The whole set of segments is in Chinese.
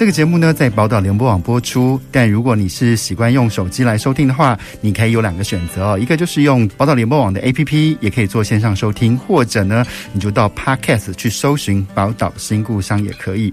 这个节目呢，在宝岛联播网播出。但如果你是习惯用手机来收听的话，你可以有两个选择哦，一个就是用宝岛联播网的 APP，也可以做线上收听；或者呢，你就到 Podcast 去搜寻宝岛新故乡也可以。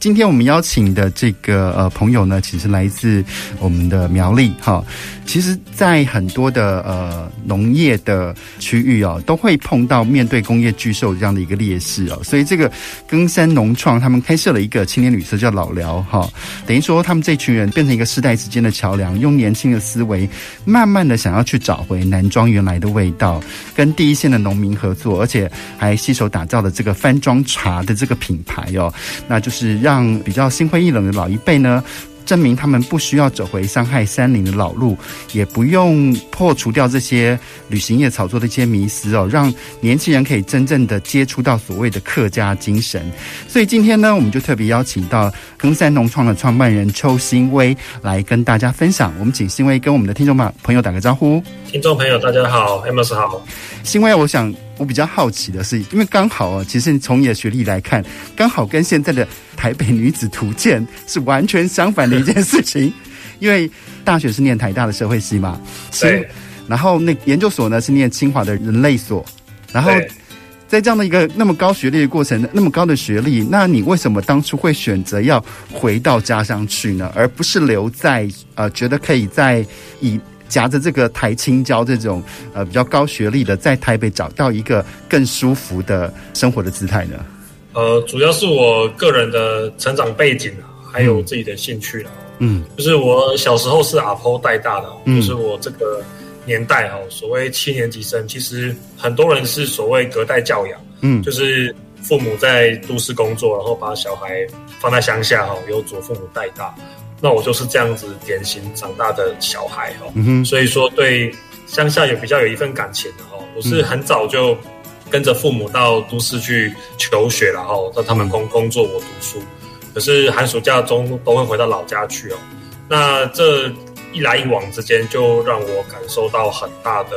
今天我们邀请的这个呃朋友呢，其实来自我们的苗栗哈。其实，在很多的呃农业的区域哦，都会碰到面对工业巨兽这样的一个劣势哦。所以，这个耕山农创他们开设了一个青年旅社，叫老寮哈。等于说，他们这群人变成一个世代之间的桥梁，用年轻的思维，慢慢的想要去找回南庄原来的味道，跟第一线的农民合作，而且还携手打造了这个番庄茶的这个品牌哦。那就是让。让比较心灰意冷的老一辈呢，证明他们不需要走回伤害山林的老路，也不用破除掉这些旅行业炒作的一些迷思哦，让年轻人可以真正的接触到所谓的客家精神。所以今天呢，我们就特别邀请到耕山农创的创办人邱新威来跟大家分享。我们请新威跟我们的听众朋友打个招呼。听众朋友，大家好，Amos 好。新威，我想。我比较好奇的是，因为刚好啊，其实从你的学历来看，刚好跟现在的台北女子图鉴是完全相反的一件事情。因为大学是念台大的社会系嘛，对。然后那研究所呢是念清华的人类所，然后在这样的一个那么高学历的过程，那么高的学历，那你为什么当初会选择要回到家乡去呢？而不是留在呃，觉得可以在以。夹着这个台青椒这种呃比较高学历的，在台北找到一个更舒服的生活的姿态呢？呃，主要是我个人的成长背景啊，还有自己的兴趣啊。嗯，就是我小时候是阿婆带大的，嗯，就是我这个年代哈，所谓七年级生，其实很多人是所谓隔代教养，嗯，就是父母在都市工作，然后把小孩放在乡下哈，由祖父母带大。那我就是这样子典型长大的小孩哦，所以说对乡下也比较有一份感情的哦。我是很早就跟着父母到都市去求学，然后让他们工工作，我读书。可是寒暑假中都会回到老家去哦。那这一来一往之间，就让我感受到很大的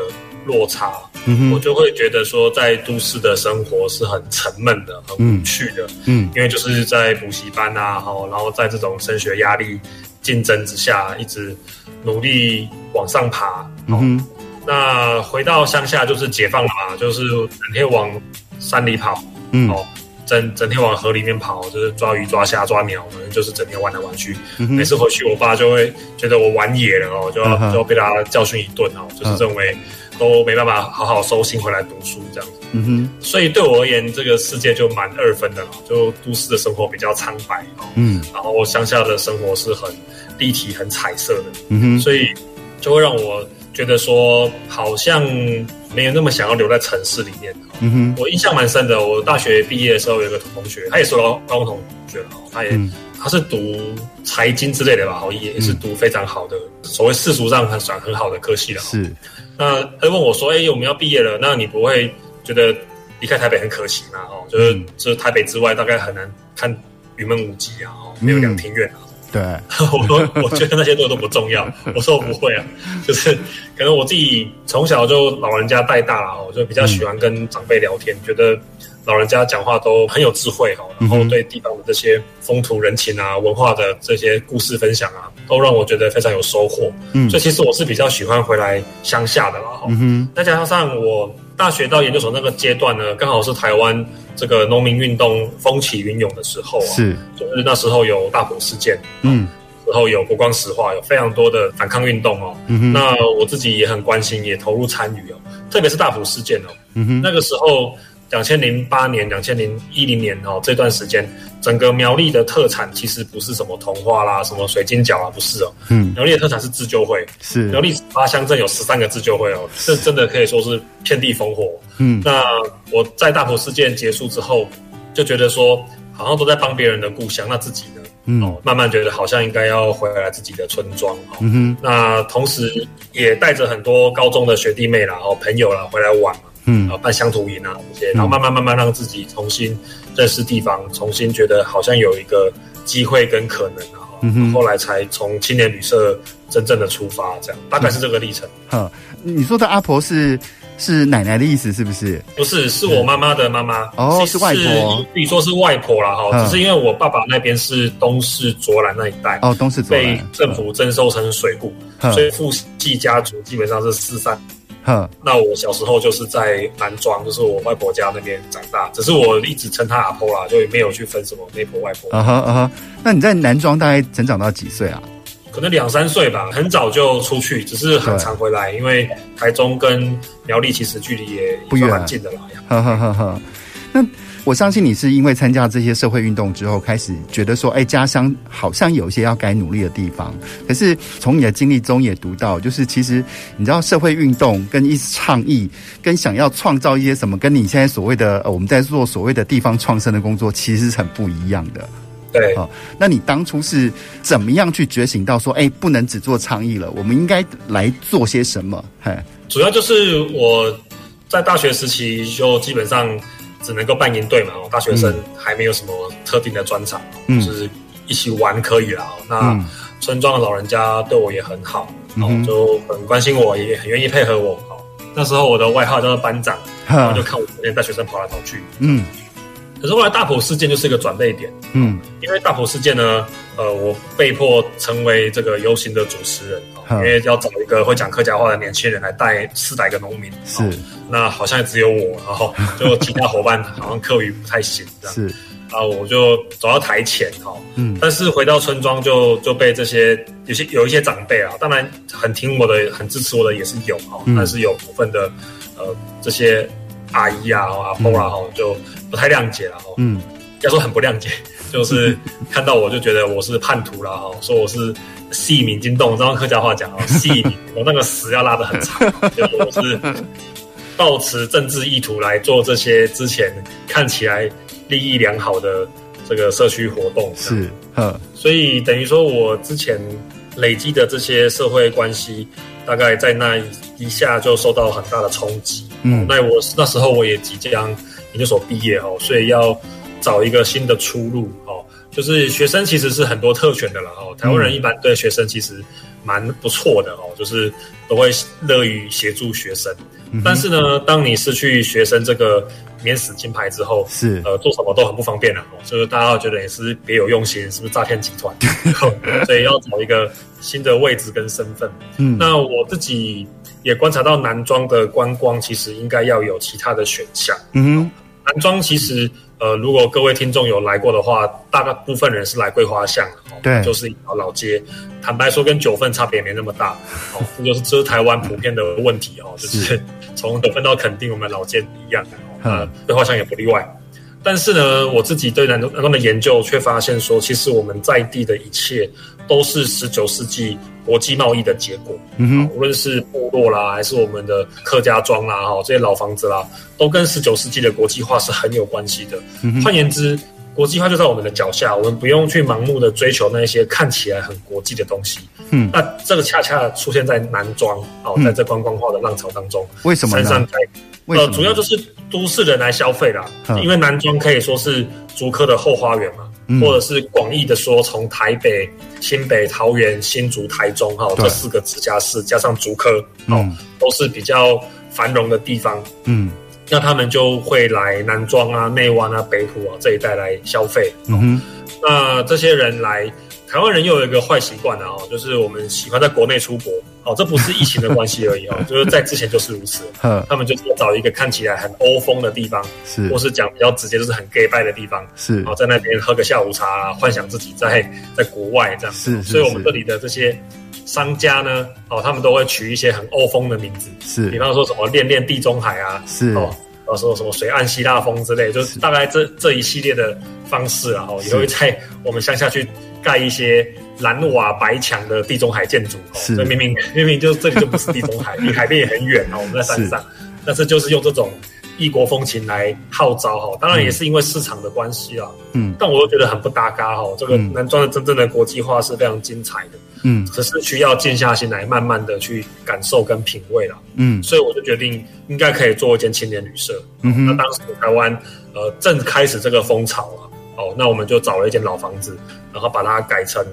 落差。嗯，我就会觉得说，在都市的生活是很沉闷的，很无趣的。嗯，因为就是在补习班啊，好，然后在这种升学压力、竞争之下，一直努力往上爬。嗯，那回到乡下就是解放了嘛，就是整天往山里跑。嗯，哦，整整天往河里面跑，就是抓鱼、抓虾、抓鸟，反正就是整天玩来玩去。嗯。每次回去，我爸就会觉得我玩野了哦，就要就要被他教训一顿哦，就是认为。都没办法好好收心回来读书这样。子，嗯哼，所以对我而言，这个世界就蛮二分的，就都市的生活比较苍白，嗯，然后乡下的生活是很立体、很彩色的，嗯哼，所以就会让我觉得说，好像没有那么想要留在城市里面，嗯哼，我印象蛮深的，我大学毕业的时候有一个同学，他也是高高中同学，他也、嗯、他是读财经之类的吧，好也是读非常好的，嗯、所谓世俗上很算很好的科系的，是。那他问我说：“哎、欸，我们要毕业了，那你不会觉得离开台北很可惜吗？哦，就是就是台北之外，大概很难看云门舞集啊，哦，没有两庭院啊。嗯”对，我说我觉得那些都都不重要。我说我不会啊，就是可能我自己从小就老人家带大了，我就比较喜欢跟长辈聊天，嗯，觉得老人家讲话都很有智慧哈，然后对地方的这些风土人情啊、文化的这些故事分享啊，都让我觉得非常有收获。嗯，所以其实我是比较喜欢回来乡下的啦哈。嗯哼，再加上我大学到研究所那个阶段呢，刚好是台湾。这个农民运动风起云涌的时候啊，是就是那时候有大埔事件，嗯，然后有国光石化，有非常多的反抗运动哦。嗯哼，那我自己也很关心，也投入参与哦，特别是大埔事件哦。嗯哼，那个时候。两千零八年、两千零一零年哦，这段时间，整个苗栗的特产其实不是什么童话啦、什么水晶饺啊，不是哦。嗯，苗栗的特产是自救会，是。苗栗八乡镇有十三个自救会哦，这真的可以说是遍地烽火。嗯，那我在大埔事件结束之后，就觉得说，好像都在帮别人的故乡，那自己呢，嗯，哦，慢慢觉得好像应该要回来自己的村庄，哦，嗯哼，那同时也带着很多高中的学弟妹啦，哦，朋友啦回来玩嘛，嗯，啊，办乡土营啊这些，然后慢慢慢慢让自己重新认识地方，重新觉得好像有一个机会跟可能啊，嗯，后来才从青年旅社真正的出发，这样大概是这个历程。嗯，你说的阿婆是？是奶奶的意思是不是？不是，是我妈妈的妈妈。哦，是外婆。可以说是外婆啦哈，只是因为我爸爸那边是东市卓兰那一带。哦，东市卓兰被政府征收成水库，所以父系家族基本上是四散。哼，那我小时候就是在南庄，就是我外婆家那边长大。只是我一直称她阿婆啦，就也没有去分什么内婆外婆。啊哈啊哈，那你在南庄大概成长到几岁啊？可能两三岁吧，很早就出去，只是很常回来，因为台中跟苗栗其实距离也不远，蛮近的啦。哈哈哈哈。那我相信你是因为参加这些社会运动之后，开始觉得说，哎，家乡好像有一些要该努力的地方。可是从你的经历中也读到，就是其实你知道，社会运动跟一倡议，跟想要创造一些什么，跟你现在所谓的呃我们在做所谓的地方创生的工作，其实是很不一样的。对，好，那你当初是怎么样去觉醒到说，哎，不能只做倡议了，我们应该来做些什么？嘿，主要就是我在大学时期就基本上只能够扮演队嘛，大学生还没有什么特定的专长，嗯，就是一起玩可以啦。那村庄的老人家对我也很好，嗯，就很关心我，也很愿意配合我。那时候我的外号叫做班长，然后就看我这些大学生跑来跑去，嗯。可是后来大埔事件就是一个转捩点，嗯，因为大埔事件呢，呃，我被迫成为这个游行的主持人，因为要找一个会讲客家话的年轻人来带四百个农民，是，那好像只有我，然后就其他伙伴好像课语不太行，这样，是，啊，我就走到台前，哈，嗯，但是回到村庄就就被这些有些有一些长辈啊，当然很听我的、很支持我的也是有哈，但是有部分的呃这些阿姨啊、阿婆啊，哈，就。不太谅解了哈，嗯，要说很不谅解，就是看到我就觉得我是叛徒了哈，说我是戏民惊动，这样客家话讲啊，细民，我那个屎要拉得很长，就是抱持政治意图来做这些之前看起来利益良好的这个社区活动，是，所以等于说我之前累积的这些社会关系，大概在那一下就受到很大的冲击，嗯，那我那时候我也即将。研究所毕业哦，所以要找一个新的出路哦。就是学生其实是很多特权的了哦。台湾人一般对学生其实蛮不错的哦，就是都会乐于协助学生。但是呢，当你失去学生这个免死金牌之后，是呃做什么都很不方便了啊。就是大家觉得也是别有用心，是不是诈骗集团？所以要找一个新的位置跟身份。嗯，那我自己也观察到南庄的观光其实应该要有其他的选项。嗯。南庄其实，呃，如果各位听众有来过的话，大部分人是来桂花巷，对，就是一条老街。坦白说，跟九份差别也没那么大，哦，这就是这是台湾普遍的问题哦，就是 从九份到垦丁，我们老街一样，呃，桂花巷也不例外。但是呢，我自己对南南方的研究却发现说，其实我们在地的一切都是十九世纪国际贸易的结果。嗯哼，无论是部落啦，还是我们的客家庄啦，哈，这些老房子啦，都跟十九世纪的国际化是很有关系的。嗯，换言之，国际化就在我们的脚下，我们不用去盲目的追求那些看起来很国际的东西。嗯，那这个恰恰出现在南庄，哦，在这观光化的浪潮当中，为什么呢？山上呃，主要就是都市人来消费啦，嗯、因为南庄可以说是竹科的后花园嘛，嗯、或者是广义的说，从台北、新北、桃园、新竹、台中哈对这四个直辖市加上竹科，哦，嗯、都是比较繁荣的地方。嗯，那他们就会来南庄啊、内湾啊、北埔啊这一带来消费。嗯哼，那这些人来。台湾人又有一个坏习惯啊，就是我们喜欢在国内出国，哦，这不是疫情的关系而已哦，就是在之前就是如此。他们就是找一个看起来很欧风的地方，是，或是讲比较直接，就是很 gay 拜的地方，是，在那边喝个下午茶，幻想自己在 在国外这样。是，所以我们这里的这些商家呢，哦，他们都会取一些很欧风的名字，是，比方说什么恋恋地中海啊，是，哦，说什么水岸希腊风之类，就是大概这这一系列的方式啊，哦，也会在我们乡下去。盖一些蓝瓦白墙的地中海建筑，是所以明明明明就这里就不是地中海，离海边也很远哦。我们在山上，是但是就是用这种异国风情来号召哈，当然也是因为市场的关系啊。嗯，但我又觉得很不搭嘎哈。这个男装的真正的国际化是非常精彩的。嗯，只是需要静下心来，慢慢的去感受跟品味了。嗯，所以我就决定应该可以做一间青年旅社。嗯哼，那当时台湾呃正开始这个风潮啊，哦，那我们就找了一间老房子，然后把它改成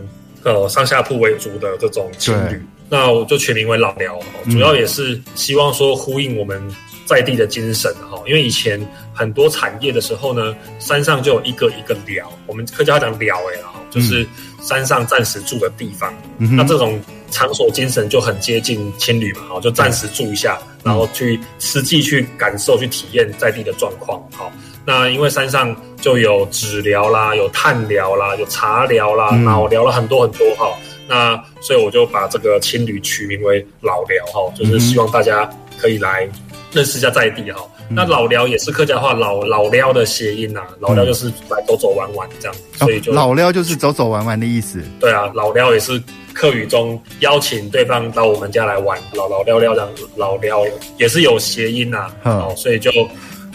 呃上下铺为主的这种青旅。那我就取名为老寮，主要也是希望说呼应我们在地的精神哈。因为以前很多产业的时候呢，山上就有一个一个寮，我们客家话讲寮哎，哈，就是山上暂时住的地方。那这种场所精神就很接近青旅嘛，哈，就暂时住一下，然后去实际去感受、去体验在地的状况。好，那因为山上就有纸疗啦，有炭疗啦，有茶疗啦，老寮了很多很多哈。那所以我就把这个青旅取名为老寮哈，就是希望大家可以来认识一下在地哈。嗯、那老寮也是客家话老老撩的谐音呐、啊，老寮就是来走走玩玩这样，所以就、哦、老寮就是走走玩玩的意思。对啊，老寮也是客语中邀请对方到我们家来玩，老老聊聊这样，老寮也是有谐音呐、啊，哦、嗯，所以就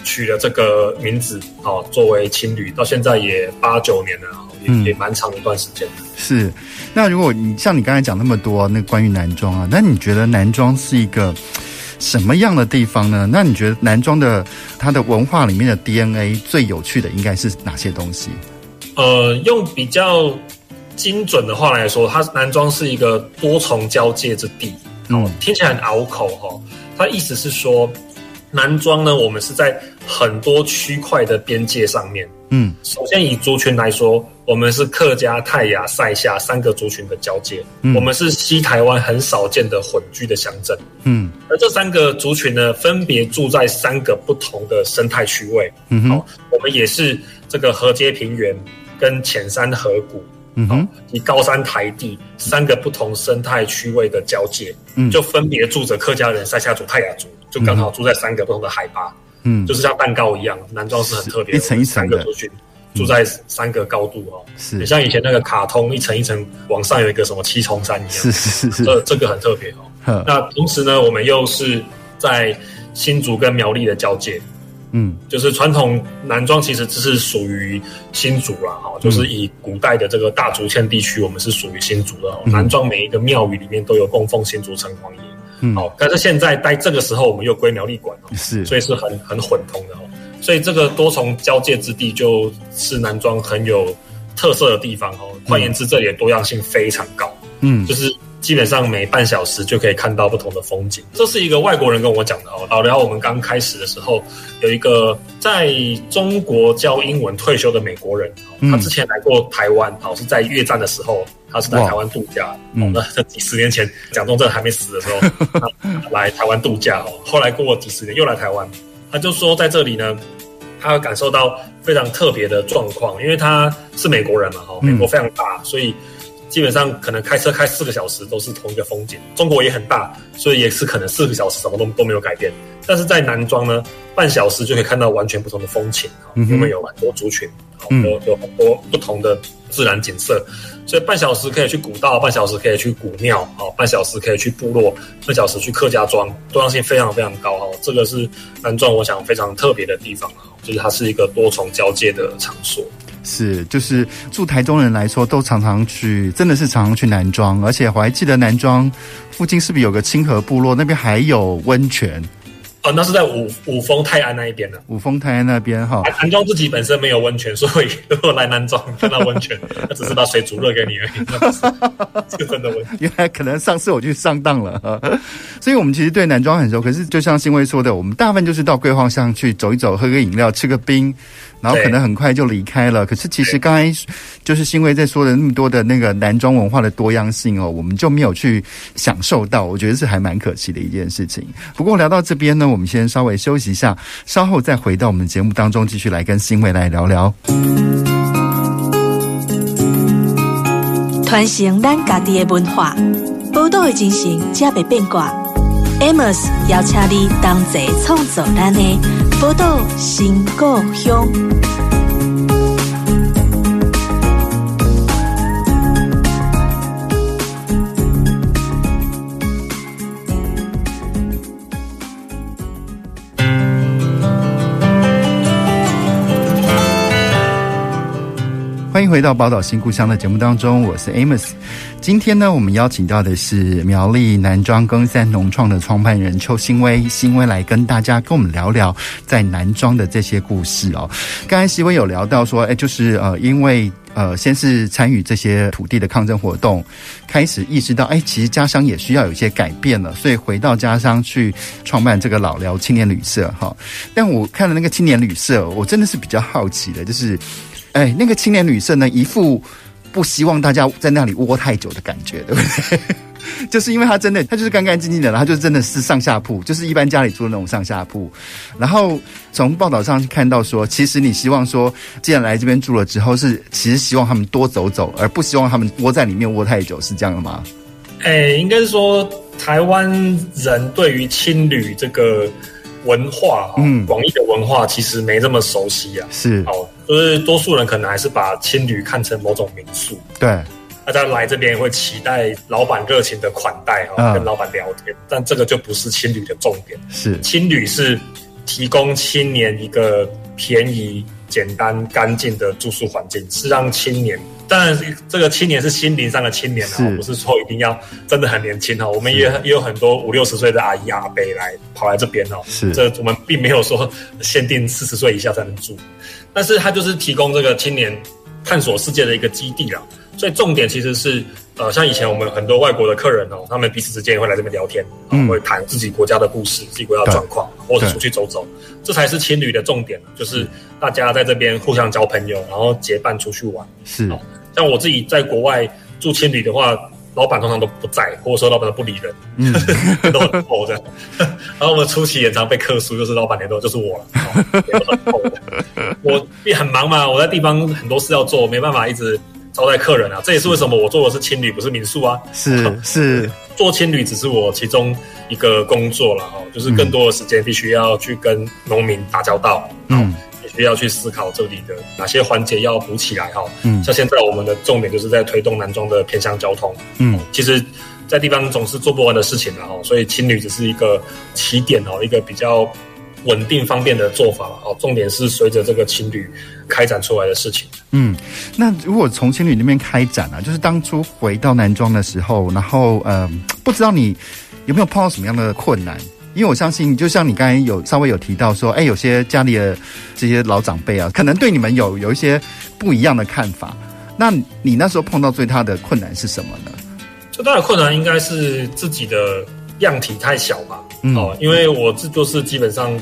取了这个名字哦，作为青旅，到现在也八九年了。嗯，也蛮长一段时间的。是，那如果你像你刚才讲那么多，那关于男装啊，那你觉得男装是一个什么样的地方呢？那你觉得男装的它的文化里面的 DNA 最有趣的应该是哪些东西？呃，用比较精准的话来说，它男装是一个多重交界之地。嗯，听起来很拗口哈、哦。它意思是说，南庄呢，我们是在很多区块的边界上面。嗯，首先以族群来说，我们是客家、泰雅、赛夏三个族群的交界。嗯，我们是西台湾很少见的混居的乡镇。嗯，而这三个族群呢，分别住在三个不同的生态区位。嗯哼，好，我们也是这个河街平原跟浅山河谷，嗯哼，以高山台地三个不同生态区位的交界。嗯，就分别住着客家人、塞夏族、泰雅族，就刚好住在三个不同的海拔。嗯，就是像蛋糕一样，南庄是很特别的，一层一层的族群住在三个高度哦，是，也像以前那个卡通一层一层往上有一个什么七重山一样，是是是是，这这个很特别哦。那同时呢，我们又是在新竹跟苗栗的交界，嗯，就是传统男装其实只是属于新竹啦，哈，就是以古代的这个大竹堑地区，我们是属于新竹的。嗯、男装每一个庙宇里面都有供奉新竹城隍爷。嗯，好，但是现在在这个时候，我们又归苗栗管哦，是，所以是很很混同的哦，所以这个多重交界之地就是男装很有特色的地方哦。换言之，这里的多样性非常高，嗯，就是基本上每半小时就可以看到不同的风景。这是一个外国人跟我讲的哦。老寮我们刚开始的时候，有一个在中国教英文退休的美国人，他之前来过台湾，哦，是在越战的时候。他是在台湾度假，嗯，那这几十年前蒋中正还没死的时候，他来台湾度假哦。后来过几十年又来台湾，他就说在这里呢，他感受到非常特别的状况，因为他是美国人嘛，哈，美国非常大，所以基本上可能开车开四个小时都是同一个风景。中国也很大，所以也是可能四个小时什么都都没有改变。但是在南庄呢，半小时就可以看到完全不同的风情，因为有很多族群，有有很多不同的自然景色。所以半小时可以去古道，半小时可以去古庙，哦，半小时可以去部落，半小时去客家庄，多样性非常非常高哈。这个是南庄，我想非常特别的地方啊，就是它是一个多重交界的场所。是，就是住台中人来说，都常常去，真的是常常去南庄，而且我还记得南庄附近是不是有个清河部落，那边还有温泉。哦，那是在五五峰泰安那一边的。五峰泰安那边哈，南庄自己本身没有温泉，所以如果来南庄看到温泉，他只是把水煮热给你而已。这个真的温泉。原来可能上次我去上当了，所以我们其实对南庄很熟。可是就像新威说的，我们大部分就是到桂花巷去走一走，喝个饮料，吃个冰。然后可能很快就离开了。可是其实刚才就是新威在说的那么多的那个男装文化的多样性哦，我们就没有去享受到，我觉得是还蛮可惜的一件事情。不过聊到这边呢，我们先稍微休息一下，稍后再回到我们节目当中，继续来跟新威来聊聊。传承咱家己的文化，报道的精神，才袂变卦。Amos 邀请你同齐创造咱的宝岛新故乡。欢迎回到宝岛新故乡的节目当中，我是 Amos。今天呢，我们邀请到的是苗栗南庄耕三农创的创办人邱新威，新威来跟大家跟我们聊聊在南庄的这些故事哦。刚才新威有聊到说，哎，就是呃，因为呃，先是参与这些土地的抗争活动，开始意识到，哎，其实家乡也需要有一些改变了，所以回到家乡去创办这个老寮青年旅社哈。但我看了那个青年旅社，我真的是比较好奇的，就是。哎，那个青年旅社呢，一副不希望大家在那里窝太久的感觉，对不对？就是因为他真的，他就是干干净净的，然后就真的是上下铺，就是一般家里住的那种上下铺。然后从报道上去看到说，其实你希望说，既然来这边住了之后，是其实希望他们多走走，而不希望他们窝在里面窝太久，是这样的吗？哎，应该是说台湾人对于青旅这个。文化，嗯，广义的文化其实没这么熟悉啊。是，哦，就是多数人可能还是把青旅看成某种民宿。对，大家来这边会期待老板热情的款待，啊、哦，跟老板聊天。但这个就不是青旅的重点。是，青旅是提供青年一个便宜、简单、干净的住宿环境，是让青年。当然，这个青年是心灵上的青年啊，不是说一定要真的很年轻哈。我们也也有很多五六十岁的阿姨阿伯来跑来这边哦。是，这我们并没有说限定四十岁以下才能住，但是它就是提供这个青年探索世界的一个基地啦。所以重点其实是，呃，像以前我们很多外国的客人哦，他们彼此之间也会来这边聊天，嗯，会谈自己国家的故事、自己国家的状况，或者出去走走，这才是青旅的重点，就是大家在这边互相交朋友，然后结伴出去玩。是。像我自己在国外住青旅的话，老板通常都不在，或者说老板都不理人，嗯，都很厚这样。然后我们初期也常被客诉，就是老板联络就是我了。我也很忙嘛，我在地方很多事要做，没办法一直招待客人啊。这也是为什么我做的是青旅，不是民宿啊。是是，做青旅只是我其中一个工作了哈，就是更多的时间必须要去跟农民打交道。嗯。需要去思考这里的哪些环节要补起来哈，嗯，像现在我们的重点就是在推动南庄的偏乡交通，嗯，其实，在地方总是做不完的事情了哈，所以青旅只是一个起点哦，一个比较稳定方便的做法哦，重点是随着这个青旅开展出来的事情，嗯，那如果从青旅那边开展啊，就是当初回到南庄的时候，然后呃，不知道你有没有碰到什么样的困难？因为我相信，就像你刚才有稍微有提到说，哎，有些家里的这些老长辈啊，可能对你们有有一些不一样的看法。那你那时候碰到最大的困难是什么呢？最大的困难应该是自己的量体太小吧。嗯、哦，因为我这就是基本上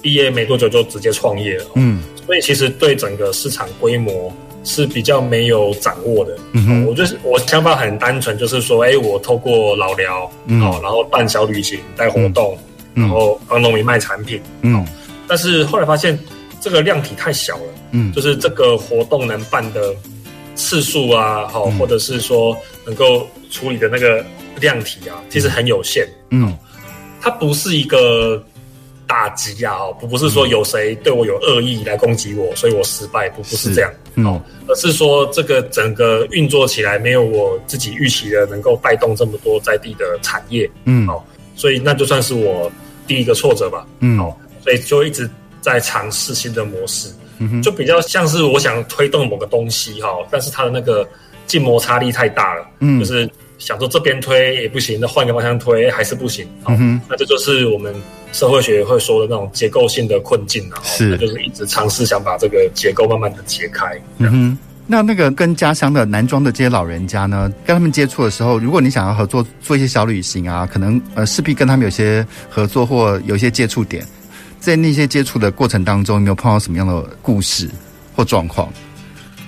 毕业没多久就直接创业了。嗯，所以其实对整个市场规模是比较没有掌握的。嗯哼、哦，我就是我想法很单纯，就是说，哎，我透过老聊，嗯、哦，然后办小旅行带活动。嗯。然后帮农民卖产品，嗯，但是后来发现这个量体太小了，嗯，就是这个活动能办的次数啊，好，或者是说能够处理的那个量体啊，其实很有限，嗯，它不是一个打击啊，哦，不不是说有谁对我有恶意来攻击我，所以我失败，不不是这样，哦，而是说这个整个运作起来没有我自己预期的能够带动这么多在地的产业，嗯，哦，所以那就算是我。第一个挫折吧，嗯，哦，所以就一直在尝试新的模式，就比较像是我想推动某个东西哈，但是它的那个静摩擦力太大了，嗯，就是想说这边推也不行，那换个方向推还是不行，嗯，那这就是我们社会学会说的那种结构性的困境啊，是，那就是一直尝试想把这个结构慢慢的解开，嗯哼。那那个跟家乡的南庄的这些老人家呢，跟他们接触的时候，如果你想要合作做一些小旅行啊，可能呃势必跟他们有些合作或有一些接触点，在那些接触的过程当中，有没有碰到什么样的故事或状况？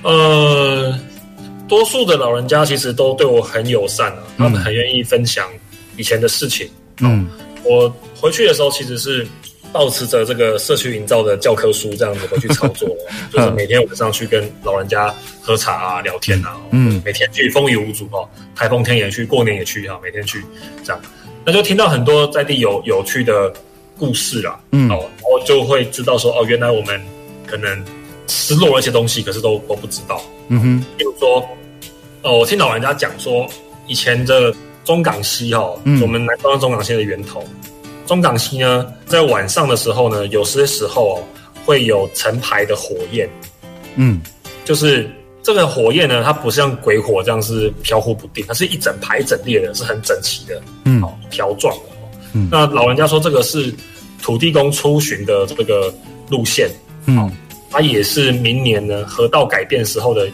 呃，多数的老人家其实都对我很友善啊，他们很愿意分享以前的事情。嗯，我回去的时候其实是。保持着这个社区营造的教科书这样子回去操作，就是每天晚上去跟老人家喝茶啊、聊天啊，嗯，每天去风雨无阻哦，台风天也去，过年也去啊，每天去这样，那就听到很多在地有有趣的故事啦，嗯，哦，然后就会知道说，哦，原来我们可能失落了一些东西，可是都都不知道，嗯哼，比如说，哦，我听老人家讲说，以前的中港西哈，我们南方中港溪的源头。中港溪呢，在晚上的时候呢，有些时候会有成排的火焰，嗯，就是这个火焰呢，它不像鬼火这样是飘忽不定，它是一整排一整列的，是很整齐的，嗯，条状的。嗯，那老人家说这个是土地公出巡的这个路线，嗯，它也是明年呢河道改变时候的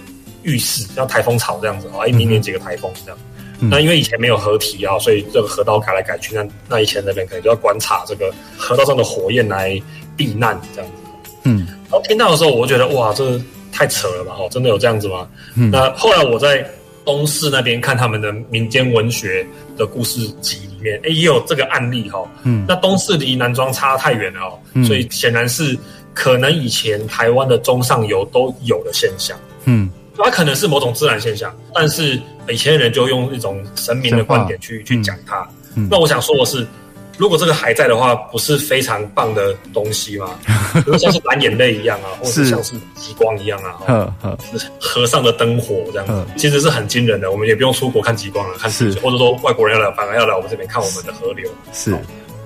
预示，像台风潮这样子啊，哎，明年几个台风这样。嗯、那因为以前没有河堤啊，所以这个河道改来改去，那那以前的人可能就要观察这个河道上的火焰来避难这样子。嗯，然后听到的时候，我就觉得哇，这太扯了吧？哦，真的有这样子吗？嗯，那后来我在东势那边看他们的民间文学的故事集里面，哎，也有这个案例哈。嗯，那东势离南庄差太远了哦，嗯、所以显然是可能以前台湾的中上游都有的现象。嗯。它可能是某种自然现象，但是以前的人就用一种神明的观点去去讲它。嗯、那我想说的是，如果这个还在的话，不是非常棒的东西吗？比如像是蓝眼泪一样啊，或者是像是极光一样啊，河上的灯火这样子，其实是很惊人的。我们也不用出国看极光了，看是或者说外国人要来，反而要来我们这边看我们的河流。是，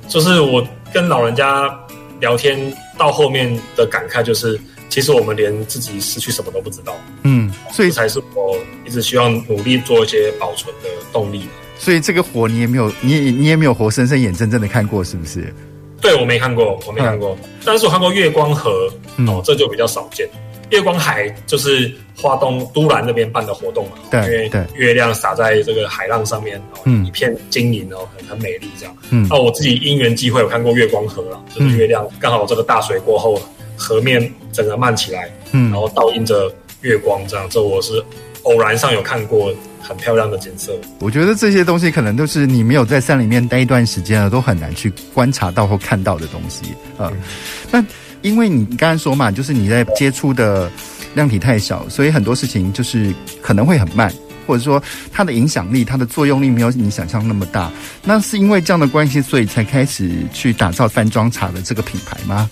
就是我跟老人家聊天到后面的感慨就是。其实我们连自己失去什么都不知道，嗯，所以才是我一直希望努力做一些保存的动力。所以这个火你也没有，你也你也没有活生生眼睁睁的看过，是不是？对，我没看过，我没看过，嗯、但是我看过月光河，嗯、哦，这就比较少见。月光海就是花东都兰那边办的活动嘛，对，因为月亮洒在这个海浪上面，嗯，一片晶莹哦，很很美丽这样。嗯，那我自己因缘际会有看过月光河了，就是月亮刚好这个大水过后。河面整个漫起来，嗯，然后倒映着月光，这样，这我是偶然上有看过很漂亮的景色。我觉得这些东西可能都是你没有在山里面待一段时间了，都很难去观察到或看到的东西嗯、那因为你刚才说嘛，就是你在接触的量体太小，所以很多事情就是可能会很慢，或者说它的影响力、它的作用力没有你想象那么大。那是因为这样的关系，所以才开始去打造饭庄茶的这个品牌吗？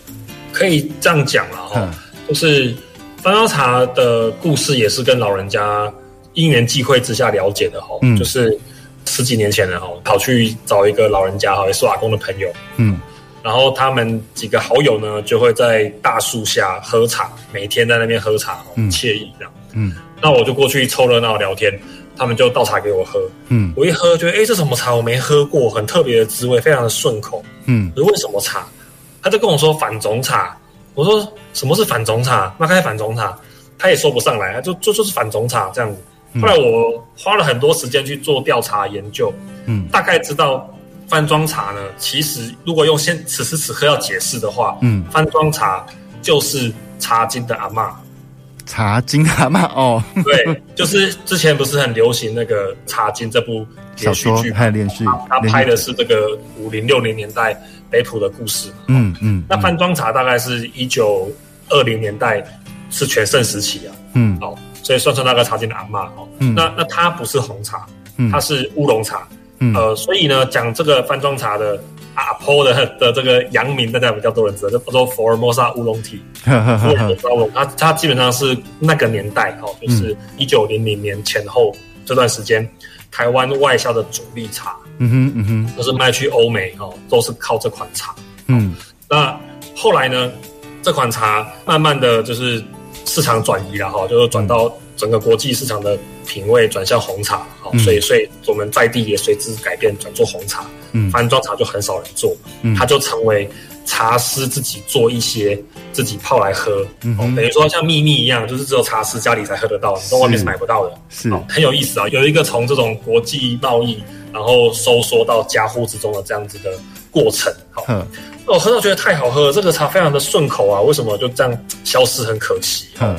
可以这样讲了哈，就是番庄茶的故事也是跟老人家因缘际会之下了解的哈，嗯，就是十几年前了哈，跑去找一个老人家哈，也是我阿公的朋友，嗯，然后他们几个好友呢就会在大树下喝茶，每天在那边喝茶，嗯，惬意这样，嗯，那我就过去凑热闹聊天，他们就倒茶给我喝，嗯，我一喝觉得哎，这什么茶？我没喝过，很特别的滋味，非常的顺口，嗯，可是为什么茶？他就跟我说反总茶，我说什么是反总茶？那开反总茶，他也说不上来，就就就是反总茶这样子。后来我花了很多时间去做调查研究，嗯，大概知道翻装茶呢，其实如果用现此时此刻要解释的话，嗯，翻装茶就是茶经的阿嬷，茶金的阿嬷哦，对，就是之前不是很流行那个茶金这部连续剧，拍连续，他拍的是这个五零六零年代。北埔的故事，嗯嗯，嗯，那番庄茶大概是一九二零年代是全盛时期啊，嗯，哦，所以算算那个茶金的阿嬷哦，嗯，那那它不是红茶，嗯，它是乌龙茶，嗯，呃，所以呢，讲这个番庄茶的阿婆的的这个洋名，大家比较多人知道，就叫做福尔摩沙乌龙体，福尔摩沙乌龙，它它基本上是那个年代哦，就是一九零零年前后这段时间，台湾外销的主力茶。嗯哼嗯哼，都是卖去欧美哦，都是靠这款茶。嗯，那后来呢，这款茶慢慢的就是市场转移了哈，就是转到整个国际市场的品味转向红茶，好，所以所以我们在地也随之改变转做红茶。嗯，番庄茶就很少人做，嗯，它就成为茶师自己做一些自己泡来喝，嗯，等于说像秘密一样，就是只有茶师家里才喝得到，你在外面是买不到的。是，很有意思啊，有一个从这种国际贸易。然后收缩到家户之中的这样子的过程，好，那我喝到觉得太好喝了，这个茶非常的顺口啊，为什么就这样消失？很可惜。嗯，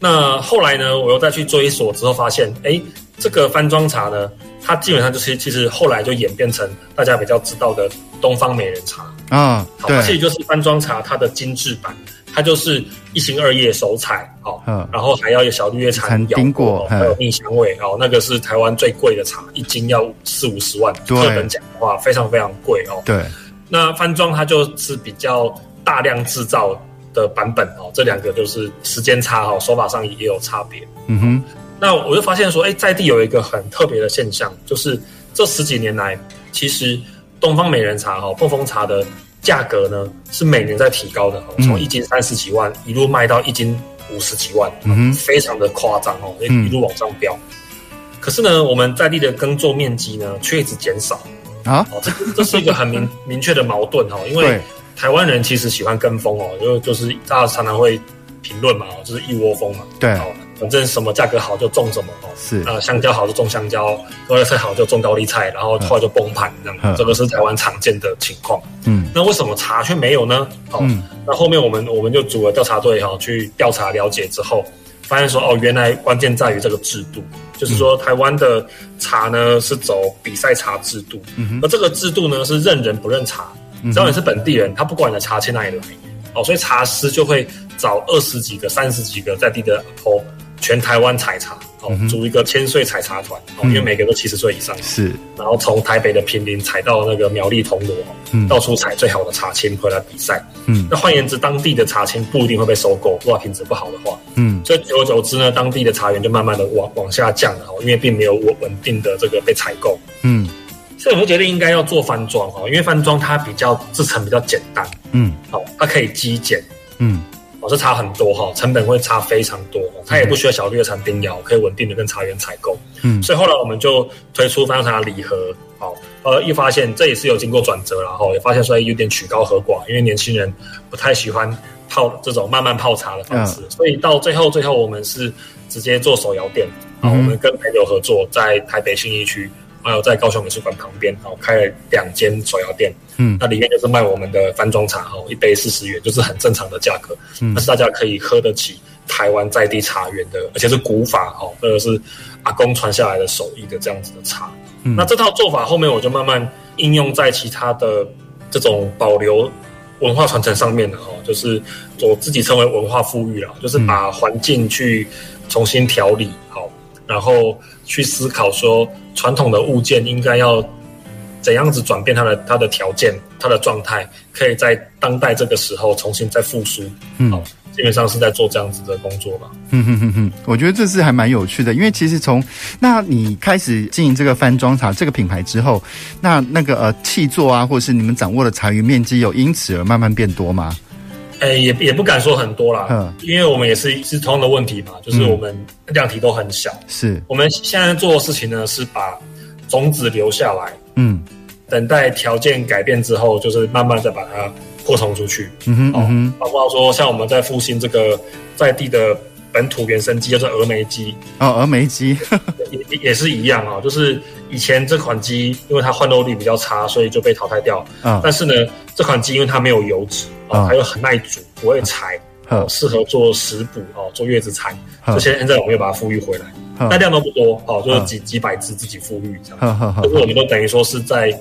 那后来呢，我又再去追索之后发现，哎，这个番庄茶呢，它基本上就是其实后来就演变成大家比较知道的东方美人茶啊，对，其实就是番庄茶它的精致版。它就是一心二叶手采，哦，然后还要有小绿叶蝉咬过，还有蜜香味，哦，那个是台湾最贵的茶，一斤要四五十万，特本讲的话非常非常贵哦。对，那番庄它就是比较大量制造的版本哦，这两个就是时间差哈，手法上也有差别。嗯哼，那我就发现说，哎，在地有一个很特别的现象，就是这十几年来，其实东方美人茶哈，凤峰茶的。价格呢是每年在提高的，从一斤三十几万一路卖到一斤五十几万，嗯，非常的夸张哦，一路往上飙。可是呢，我们在地的耕作面积呢，却一直减少啊！哦，这这是一个很明明确的矛盾哦，因为台湾人其实喜欢跟风哦，就就是大家常常会评论嘛，就是一窝蜂嘛，对，哦，反正什么价格好就种什么哦，是。啊，香蕉好就种香蕉，高丽菜好就种高丽菜，然后后来就崩盘这样，这个是台湾常见的情况。嗯，那为什么茶却没有呢？好，那后面我们我们就组了调查队哈，去调查了解之后，发现说哦，原来关键在于这个制度。就是说，台湾的茶呢是走比赛茶制度，嗯，而这个制度呢是认人不认茶，只要你是本地人，他不管你的茶去哪里来，哦，所以茶师就会找二十几个、三十几个在地的婆，全台湾采茶。哦组一个千岁采茶团哦，因为每个都七十岁以上，是，然后从台北的平林采到那个苗栗铜锣，嗯，到处采最好的茶青回来比赛，嗯，那换言之，当地的茶青不一定会被收购，如果品质不好的话，嗯，所以久而久之呢，当地的茶园就慢慢的往往下降了，因为并没有稳稳定的这个被采购，嗯，所以我们就决定应该要做番庄哦，因为番庄它比较制成比较简单，嗯，好，它可以机减，嗯。哦，这差很多哈，成本会差非常多，它也不需要小绿叶产叮咬，可以稳定的跟茶园采购。嗯，所以后来我们就推出番庄茶礼盒，好，呃，一发现这也是有经过转折了哈，也发现说有点曲高和寡，因为年轻人不太喜欢泡这种慢慢泡茶的方式，所以到最后最后我们是直接做手摇店，啊，我们跟朋友合作，在台北信义区。还有在高雄美术馆旁边，哦，开了两间手摇店，嗯，那里面就是卖我们的翻装茶，哦，一杯四十元，就是很正常的价格，嗯，但是大家可以喝得起台湾在地茶园的，而且是古法，哦，或者是阿公传下来的手艺的这样子的茶，嗯，那这套做法后面我就慢慢应用在其他的这种保留文化传承上面的，哦，就是我自己称为文化富裕了，就是把环境去重新调理，好，然后。去思考说，传统的物件应该要怎样子转变它的它的条件、它的状态，可以在当代这个时候重新再复苏。嗯，基本上是在做这样子的工作吧。嗯哼哼哼，我觉得这是还蛮有趣的，因为其实从那你开始经营这个番庄茶这个品牌之后，那那个呃契作啊，或者是你们掌握的茶园面积，有因此而慢慢变多吗？诶、欸，也也不敢说很多啦，嗯，因为我们也是是同样的问题嘛，就是我们量体都很小，是。我们现在做的事情呢，是把种子留下来，嗯，等待条件改变之后，就是慢慢再把它扩充出去，嗯哼，嗯哼，包括说像我们在复兴这个在地的本土原生鸡，叫做峨眉鸡，哦，峨眉鸡 也也是一样啊，就是以前这款鸡因为它换肉率比较差，所以就被淘汰掉，嗯，但是呢，这款鸡因为它没有油脂。哦，还有很耐煮，不会柴，哦，适合做食补哦，做月子餐。这些现在我们又把它复育回来，但量都不多哦，就是几几百只自己复育这样。就是我们都等于说是在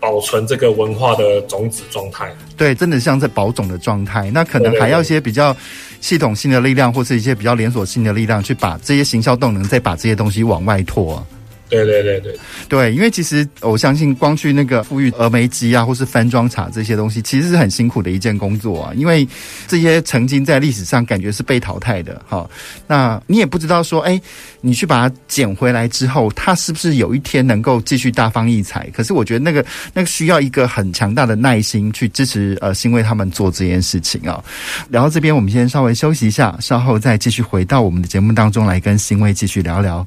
保存这个文化的种子状态。对，真的像在保种的状态。那可能还要一些比较系统性的力量，或是一些比较连锁性的力量，去把这些行销动能，再把这些东西往外拓。对对对对对，因为其实我相信，光去那个复育峨眉鸡啊，或是翻庄茶这些东西，其实是很辛苦的一件工作啊。因为这些曾经在历史上感觉是被淘汰的，哈，那你也不知道说，哎，你去把它捡回来之后，它是不是有一天能够继续大放异彩？可是我觉得那个那个需要一个很强大的耐心去支持呃新卫他们做这件事情啊。然后这边我们先稍微休息一下，稍后再继续回到我们的节目当中来跟新卫继续聊聊。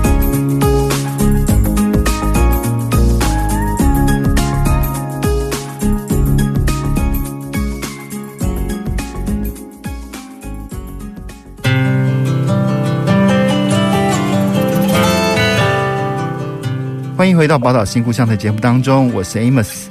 欢迎回到宝岛新故乡的节目当中，我是 Amos。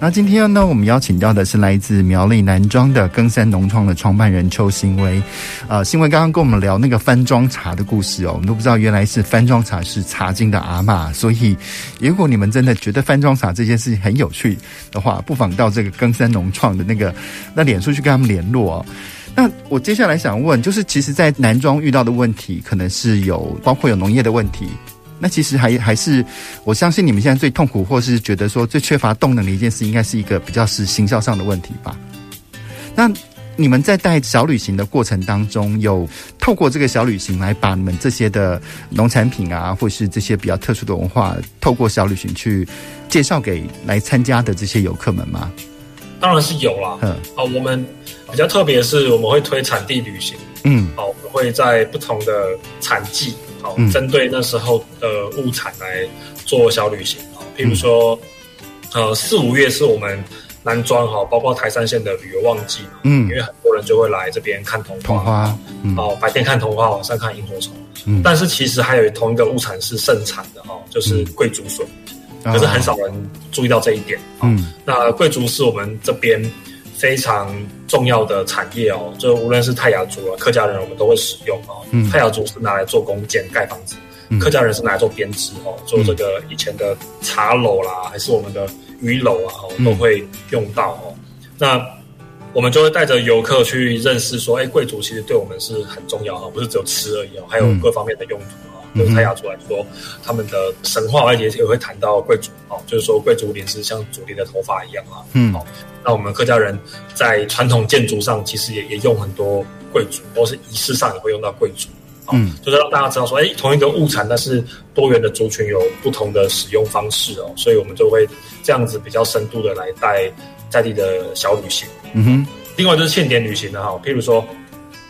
那今天呢，我们邀请到的是来自苗栗南庄的耕山农创的创办人邱新威。呃，欣慰刚刚跟我们聊那个番庄茶的故事哦，我们都不知道原来是番庄茶是茶经的阿嬷。所以，如果你们真的觉得番庄茶这件事情很有趣的话，不妨到这个耕山农创的那个那脸书去跟他们联络哦。那我接下来想问，就是其实，在南庄遇到的问题，可能是有包括有农业的问题。那其实还还是，我相信你们现在最痛苦，或是觉得说最缺乏动能的一件事，应该是一个比较是行销上的问题吧？那你们在带小旅行的过程当中，有透过这个小旅行来把你们这些的农产品啊，或是这些比较特殊的文化，透过小旅行去介绍给来参加的这些游客们吗？当然是有啦。嗯，哦，我们比较特别是，我们会推产地旅行。嗯，哦，我们会在不同的产季，哦，针对那时候的物产来做小旅行。哦，譬如说，呃，四五月是我们。南庄哈，包括台山县的旅游旺季嘛，嗯，因为很多人就会来这边看桐花，嗯，哦，白天看桐花，晚上看萤火虫，嗯，但是其实还有同一个物产是盛产的哈，就是桂竹笋，嗯，可是很少人注意到这一点，嗯，那桂竹是我们这边非常重要的产业哦，就无论是泰雅族啊、客家人，我们都会使用哦，嗯，泰雅族是拿来做弓箭、盖房子，嗯，客家人是拿来做编织哦，做这个以前的茶篓啦，还是我们的。鱼篓啊，都会用到哦。嗯、那我们就会带着游客去认识，说，哎，贵族其实对我们是很重要哈，不是只有吃而已哦，还有各方面的用途啊。对泰雅族来说，他们的神话也也会谈到贵族哦，就是说贵族林是像竹林的头发一样啊。嗯，好。那我们客家人在传统建筑上，其实也也用很多贵族，或是仪式上也会用到贵族。嗯，就是让大家知道说，哎，同一个物产，但是多元的族群有不同的使用方式哦，所以我们就会这样子比较深度的来带在地的小旅行。嗯哼，另外就是庆典旅行的哈，譬如说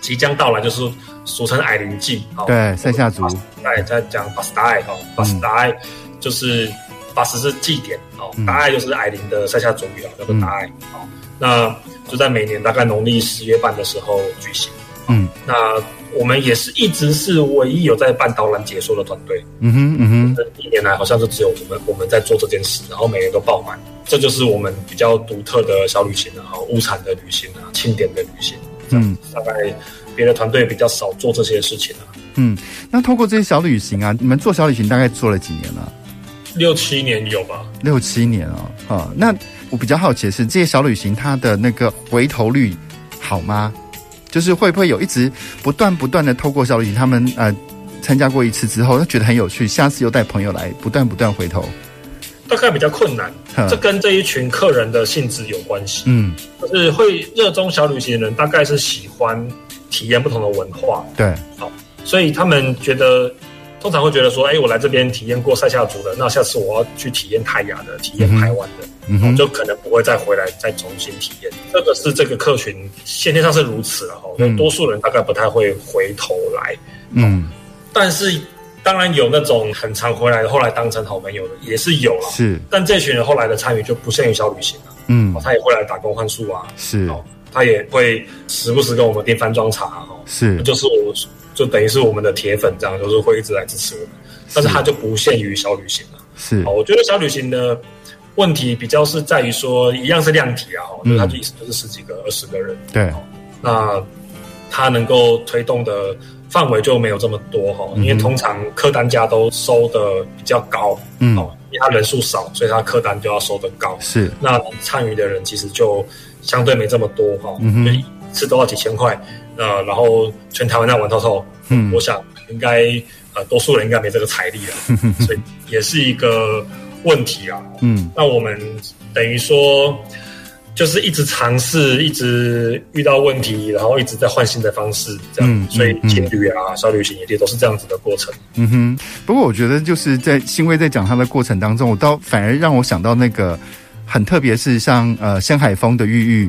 即将到来就是俗称矮灵祭，对，赛夏族，来在讲巴斯达爱哦，巴斯达爱就是巴斯是祭典哦，达爱就是矮灵的赛夏族语啊，叫做达爱。好，那就在每年大概农历十月半的时候举行。嗯，那。我们也是一直是唯一有在办导览解说的团队。嗯哼，嗯哼，这一年来好像就只有我们我们在做这件事，然后每年都爆满。这就是我们比较独特的小旅行啊，物产的旅行啊，庆典的旅行。嗯，大概别的团队比较少做这些事情啊。嗯，那通过这些小旅行啊，你们做小旅行大概做了几年了？六七年有吧？六七年哦。啊，那我比较好奇的是，这些小旅行它的那个回头率好吗？就是会不会有一直不断不断的透过小旅行，他们呃参加过一次之后，他觉得很有趣，下次又带朋友来，不断不断回头。大概比较困难，呵这跟这一群客人的性质有关系。嗯，就是会热衷小旅行的人，大概是喜欢体验不同的文化。对，好，所以他们觉得。通常会觉得说，哎、欸，我来这边体验过塞夏族的，那下次我要去体验泰雅的，体验台湾的，嗯哼，就可能不会再回来再重新体验。这个是这个客群先天上是如此了哈，嗯、多数人大概不太会回头来。嗯，但是当然有那种很常回来的，后来当成好朋友的也是有了。是，但这群人后来的参与就不限于小旅行了。嗯，他也会来打工换宿啊。是，哦，他也会时不时跟我们订番庄茶。哦，是，就是我。就等于是我们的铁粉，这样就是会一直来支持我们，但是他就不限于小旅行了。是，我觉得小旅行的问题比较是在于说，一样是量体啊，嗯、就是它的意思就是十几个、二十个人。对，那他能够推动的范围就没有这么多哈，因为通常客单价都收的比较高，嗯，因为他人数少，所以他客单就要收的高。是，那参与的人其实就相对没这么多哈，嗯哼，一次都要几千块。呃，然后全台湾那玩透透，嗯，我想应该呃，多数人应该没这个财力了，所以也是一个问题啊。嗯，那我们等于说就是一直尝试，一直遇到问题，然后一直在换新的方式，这样。嗯嗯、所以情侣啊，小旅行也都是这样子的过程。嗯哼，不过我觉得就是在欣慰在讲他的过程当中，我倒反而让我想到那个很特别，是像呃深海风的玉玉。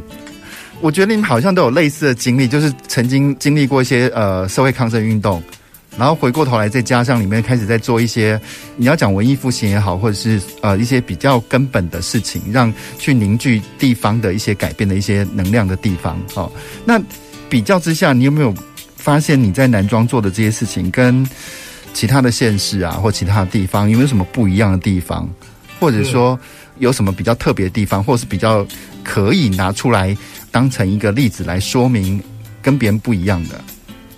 我觉得你们好像都有类似的经历，就是曾经经历过一些呃社会抗争运动，然后回过头来再加上里面开始在做一些你要讲文艺复兴也好，或者是呃一些比较根本的事情，让去凝聚地方的一些改变的一些能量的地方。哦，那比较之下，你有没有发现你在南庄做的这些事情跟其他的县市啊或其他的地方有没有什么不一样的地方，或者说有什么比较特别的地方，或者是比较可以拿出来？当成一个例子来说明跟别人不一样的，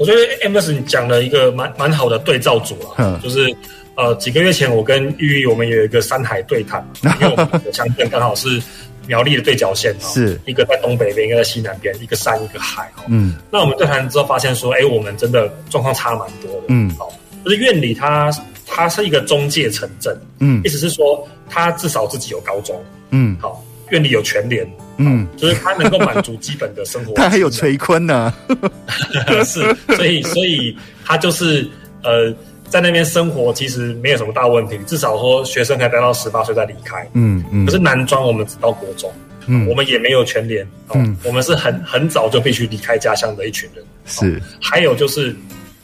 我觉得 Amos 你讲了一个蛮蛮好的对照组了，就是呃几个月前我跟玉玉我们有一个山海对谈，因为我们的乡镇刚好是苗栗的对角线，是。一个在东北边，一个在西南边，一个山一个海，嗯，那我们对谈之后发现说，哎，我们真的状况差蛮多的，嗯，好，就是院里它它是一个中介城镇，嗯，意思是说它至少自己有高中，嗯，好。苑里有全联，嗯，就是它能够满足基本的生活。它还有垂坤呢，是，所以所以它就是呃，在那边生活其实没有什么大问题，至少说学生可以待到十八岁再离开。嗯嗯。可是南庄我们只到国中，嗯，我们也没有全联，嗯，我们是很很早就必须离开家乡的一群人。是，还有就是。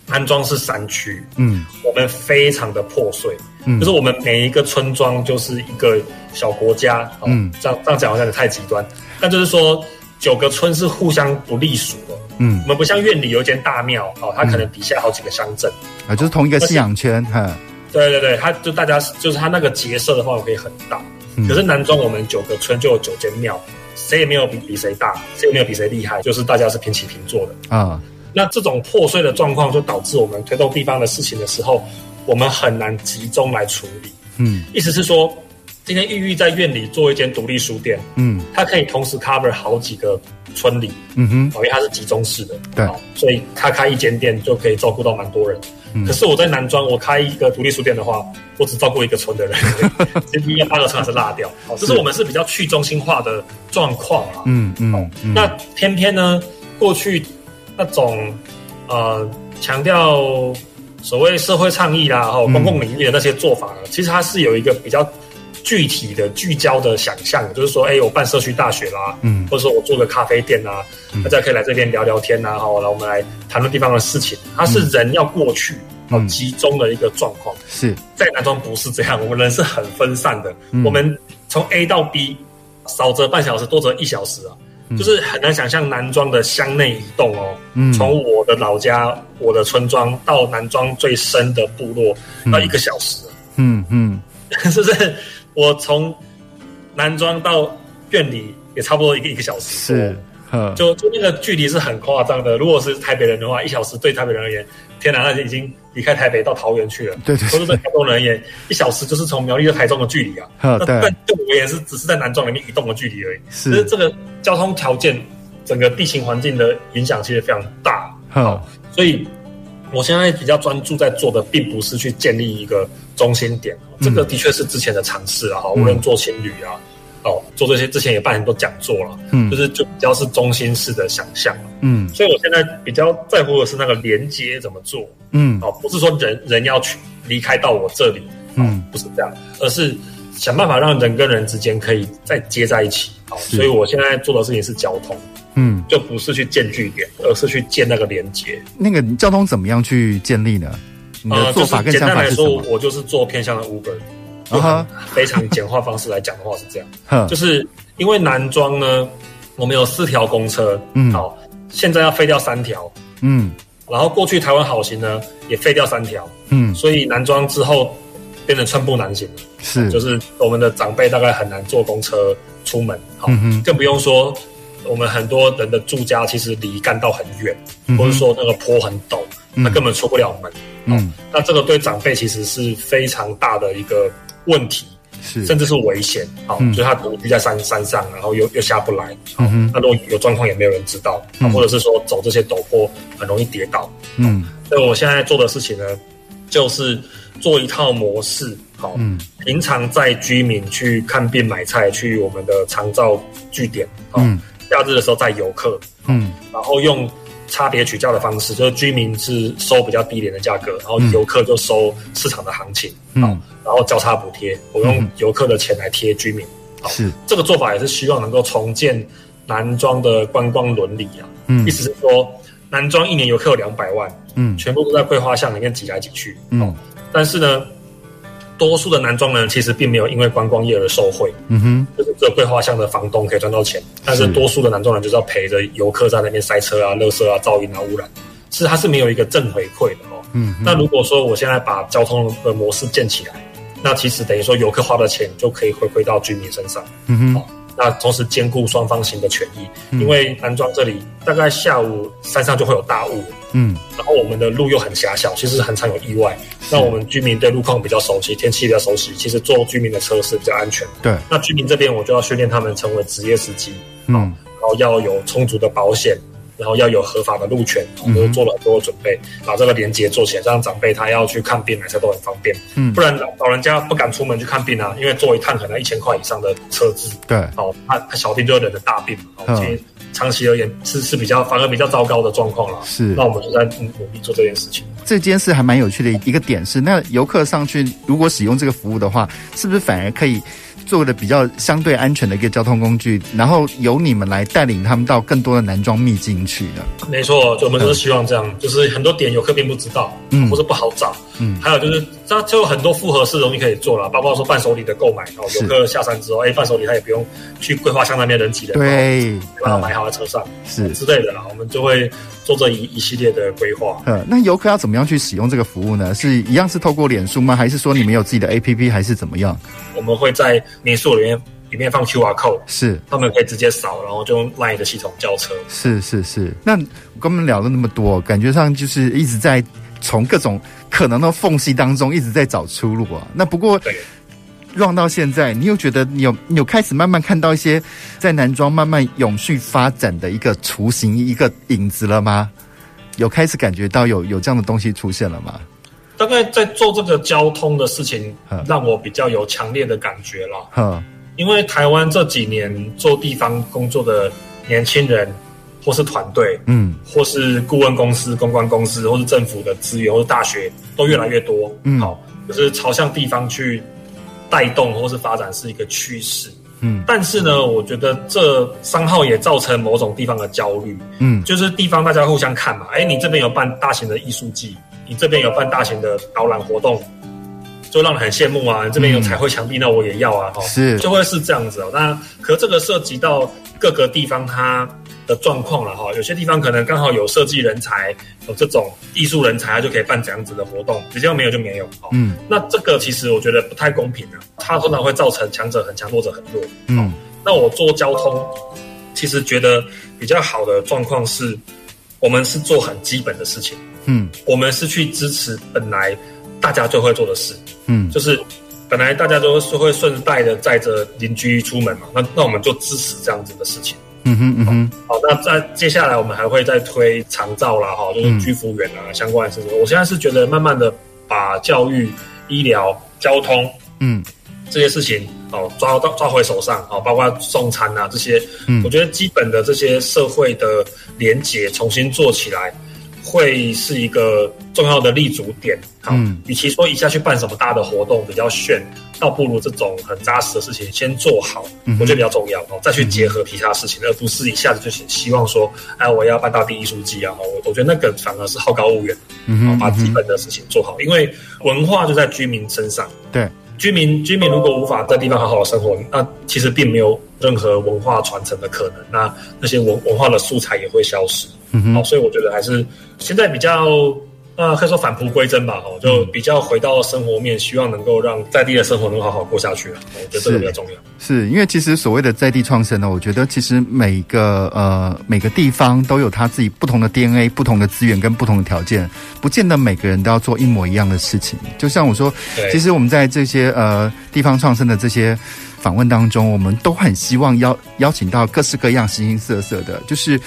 安庄是山区，嗯，我们非常的破碎，嗯，就是我们每一个村庄就是一个小国家，嗯，这样这样讲好像也太极端，但就是说九个村是互相不隶属的，嗯，我们不像院里有一间大庙，哦，它可能底下好几个乡镇，啊，就是同一个信仰圈，哈，对对对，它就大家就是它那个结社的话可以很大，可是南庄我们九个村就有九间庙，谁也没有比比谁大，谁也没有比谁厉害，就是大家是平起平坐的。啊。那这种破碎的状况，就导致我们推动地方的事情的时候，我们很难集中来处理。嗯，意思是说，今天玉玉在院里做一间独立书店，嗯，它可以同时 cover 好几个村里，嗯哼，因为它是集中式的，对，所以他开一间店就可以照顾到蛮多人。嗯，可是我在南庄，我开一个独立书店的话，我只照顾一个村的人，今天八个村还是落掉。好，这是我们是比较去中心化的状况啊。嗯嗯，那偏偏呢，过去。那种呃强调所谓社会倡议啦，哈，公共领域的那些做法其实它是有一个比较具体的聚焦的想象，就是说，哎、欸，我办社区大学啦，嗯，或者说我做个咖啡店啊，嗯、大家可以来这边聊聊天呐，好，来我们来谈论地方的事情。它是人要过去，好、嗯、集中的一个状况。是在南庄不是这样，我们人是很分散的，嗯、我们从 A 到 B 少则半小时，多则一小时啊。就是很难想象南庄的乡内移动哦，从、嗯、我的老家、我的村庄到南庄最深的部落，要一个小时。嗯嗯，嗯是不是？我从南庄到院里也差不多一个一个小时。是。就就那个距离是很夸张的。如果是台北人的话，一小时对台北人而言，天哪，那就已经离开台北到桃园去了。对对，对。或者对台中人而言，一小时就是从苗栗到台中的距离啊。那但对我也是只是在南庄里面移动的距离而已。是这个交通条件，整个地形环境的影响其实非常大。好，所以我现在比较专注在做的，并不是去建立一个中心点。这个的确是之前的尝试啊，哈，无论做情侣啊。哦，做这些之前也办很多讲座了，嗯，就是就比较是中心式的想象，嗯，所以我现在比较在乎的是那个连接怎么做，嗯，哦，不是说人人要去离开到我这里，嗯，不是这样，而是想办法让人跟人之间可以再接在一起，好，所以我现在做的事情是交通，嗯，就不是去建据点，而是去建那个连接。那个交通怎么样去建立呢？你的做法跟想法是什么？呃，简单来说，我就是做偏向的 Uber。啊，非常简化方式来讲的话是这样，就是因为男装呢，我们有四条公车，嗯，好，现在要废掉三条，嗯，然后过去台湾好行呢也废掉三条，嗯，所以男装之后变成寸步难行，是，就是我们的长辈大概很难坐公车出门，好，更不用说我们很多人的住家其实离干道很远，或者说那个坡很陡，那根本出不了门，嗯，那这个对长辈其实是非常大的一个。问题是，甚至是危险，好，所以他独居在山山上，然后又又下不来，嗯，那如果有状况也没有人知道，或者是说走这些陡坡很容易跌倒，嗯，所以我现在做的事情呢，就是做一套模式，好，嗯，平常在居民去看病买菜，去我们的长照据点，嗯，假日的时候载游客，嗯，然后用差别取价的方式，就是居民是收比较低廉的价格，然后游客就收市场的行情，嗯。然后交叉补贴，我用游客的钱来贴居民，好，是。这个做法也是希望能够重建南庄的观光伦理啊。嗯，意思是说，南庄一年游客有两百万，嗯，全部都在桂花巷里面挤来挤去，嗯，但是呢，多数的南庄人其实并没有因为观光业而受惠，嗯哼，就是只有桂花巷的房东可以赚到钱，但是多数的南庄人就是要陪着游客在那边塞车啊、垃圾啊、噪音啊、污染，其实它是没有一个正回馈的哦。嗯，那如果说我现在把交通的模式建起来。那其实等于说，游客花的钱就可以回馈到居民身上。嗯哼，好，那同时兼顾双方行的权益。嗯、因为南庄这里大概下午山上就会有大雾，嗯，然后我们的路又很狭小，其实很常有意外。那我们居民对路况比较熟悉，天气比较熟悉，其实坐居民的车是比较安全。对，那居民这边我就要训练他们成为职业司机，嗯，然后要有充足的保险，然后要有合法的路权，我们都做了很多准备，把这个连接做起来，让长辈他要去看病买车都很方便。嗯，不然老老人家不敢出门去看病啊，因为坐一趟可能一千块以上的车资。对，好，他他小病就忍着大病，好，其实长期而言是是比较反而比较糟糕的状况了。是，那我们就在努力做这件事情。这件事还蛮有趣的一个点是，那游客上去如果使用这个服务的话，是不是反而可以？做的比较相对安全的一个交通工具，然后由你们来带领他们到更多的南庄秘境去的。没错，就我们就是希望这样，嗯、就是很多点游客并不知道，嗯，或者不好找，嗯，还有就是它就有很多复合式东西可以做了，包括说伴手礼的购买哦，游客下山之后，哎，伴手礼他也不用去桂花巷那边人挤人，对，把它买好在车上，是之类的啦，我们就会做这一一系列的规划。嗯，那游客要怎么样去使用这个服务呢？是一样是透过脸书吗？还是说你们有自己的 APP，还是怎么样？我们会在民宿里面。里面放 QR code，是他们可以直接扫，然后就用 LINE 的系统叫车。是是是。那我跟我们聊了那么多，感觉上就是一直在从各种可能的缝隙当中一直在找出路啊。那不过，run 到现在，你又觉得你有你有开始慢慢看到一些在男装慢慢永续发展的一个雏形、一个影子了吗？有开始感觉到有有这样的东西出现了吗？大概在做这个交通的事情，让我比较有强烈的感觉了。嗯。因为台湾这几年做地方工作的年轻人，或是团队，嗯，或是顾问公司、公关公司，或是政府的资源，或是大学，都越来越多，嗯，好，就是朝向地方去带动或是发展是一个趋势，嗯，但是呢，我觉得这商号也造成某种地方的焦虑，嗯，就是地方大家互相看嘛，哎，你这边有办大型的艺术季，你这边有办大型的导览活动。就让人很羡慕啊！你这边有彩绘墙壁，那我也要啊！哈，是，就会是这样子哦。那可这个涉及到各个地方它的状况了哈。有些地方可能刚好有设计人才，有这种艺术人才，他就可以办这样子的活动。比较没有就没有。嗯，那这个其实我觉得不太公平啊。它通常会造成强者很强，弱者很弱。嗯，那我做交通，其实觉得比较好的状况是，我们是做很基本的事情。嗯，我们是去支持本来大家最会做的事。嗯，就是本来大家都是会顺带的载着邻居出门嘛，那那我们就支持这样子的事情。嗯哼嗯哼。好，那在接下来我们还会再推长照啦，哈，就是居服员啊、嗯、相关的事情。我现在是觉得慢慢的把教育、医疗、交通，嗯，这些事情哦抓到抓回手上，哦，包括送餐啊这些，嗯，我觉得基本的这些社会的连结重新做起来。会是一个重要的立足点，好，嗯，与其说一下去办什么大的活动比较炫，倒不如这种很扎实的事情先做好，我觉得比较重要哦，再去结合其他事情，而不是一下子就希望说，哎，我要办大地艺术季啊，我我觉得那个反而是好高骛远，嗯，把基本的事情做好，因为文化就在居民身上，对，居民居民如果无法在地方好好的生活，那其实并没有任何文化传承的可能，那那些文文化的素材也会消失。嗯哼，好，所以我觉得还是现在比较，呃，可以说返璞归真吧，哦，就比较回到生活面，希望能够让在地的生活能好好过下去。我觉得这个比较重要。是，是因为其实所谓的在地创生呢，我觉得其实每个呃每个地方都有他自己不同的 DNA、不同的资源跟不同的条件，不见得每个人都要做一模一样的事情。就像我说，其实我们在这些呃地方创生的这些访问当中，我们都很希望邀邀请到各式各样、形形色色的，就是。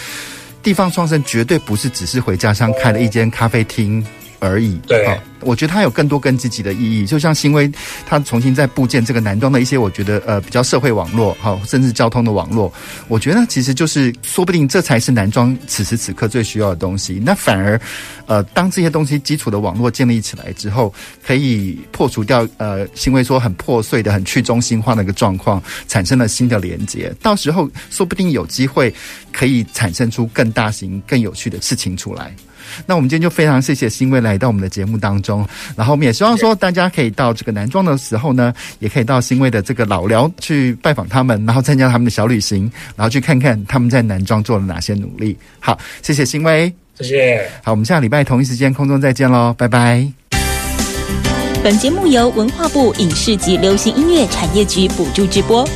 地方创生绝对不是只是回家乡开了一间咖啡厅。而已。对。我觉得它有更多更积极的意义，就像新威他重新在布建这个南庄的一些，我觉得呃比较社会网络，好，甚至交通的网络，我觉得其实就是说不定这才是南庄此时此刻最需要的东西。那反而，呃，当这些东西基础的网络建立起来之后，可以破除掉呃新威说很破碎的、很去中心化的一个状况，产生了新的连接。到时候说不定有机会可以产生出更大型、更有趣的事情出来。那我们今天就非常谢谢新威来到我们的节目当中，然后我们也希望说大家可以到这个南庄的时候呢，也可以到新威的这个老寮去拜访他们，然后参加他们的小旅行，然后去看看他们在南庄做了哪些努力。好，谢谢新威，谢谢。好，我们下礼拜同一时间空中再见喽，拜拜。本节目由文化部影视及流行音乐产业局补助直播。